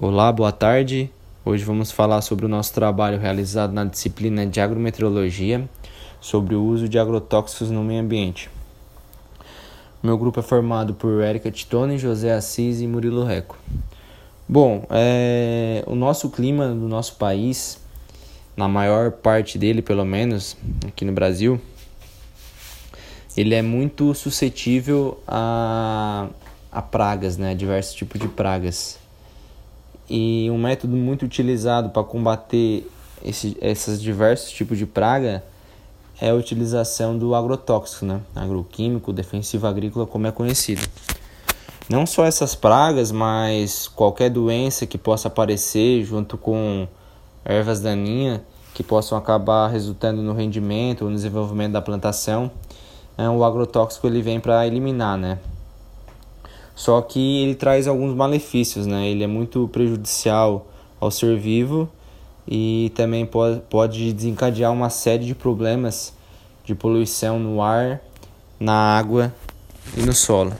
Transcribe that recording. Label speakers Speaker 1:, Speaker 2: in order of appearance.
Speaker 1: Olá, boa tarde. Hoje vamos falar sobre o nosso trabalho realizado na disciplina de agrometeorologia sobre o uso de agrotóxicos no meio ambiente. Meu grupo é formado por Érica Titone, José Assis e Murilo Reco. Bom, é, o nosso clima do nosso país, na maior parte dele, pelo menos, aqui no Brasil, ele é muito suscetível a, a pragas, né? Diversos tipos de pragas. E um método muito utilizado para combater esse, esses diversos tipos de praga é a utilização do agrotóxico, né? agroquímico, defensivo agrícola, como é conhecido. Não só essas pragas, mas qualquer doença que possa aparecer junto com ervas daninhas que possam acabar resultando no rendimento ou no desenvolvimento da plantação, é, o agrotóxico ele vem para eliminar, né? Só que ele traz alguns malefícios, né? Ele é muito prejudicial ao ser vivo e também pode, desencadear uma série de problemas de poluição no ar, na água e no solo.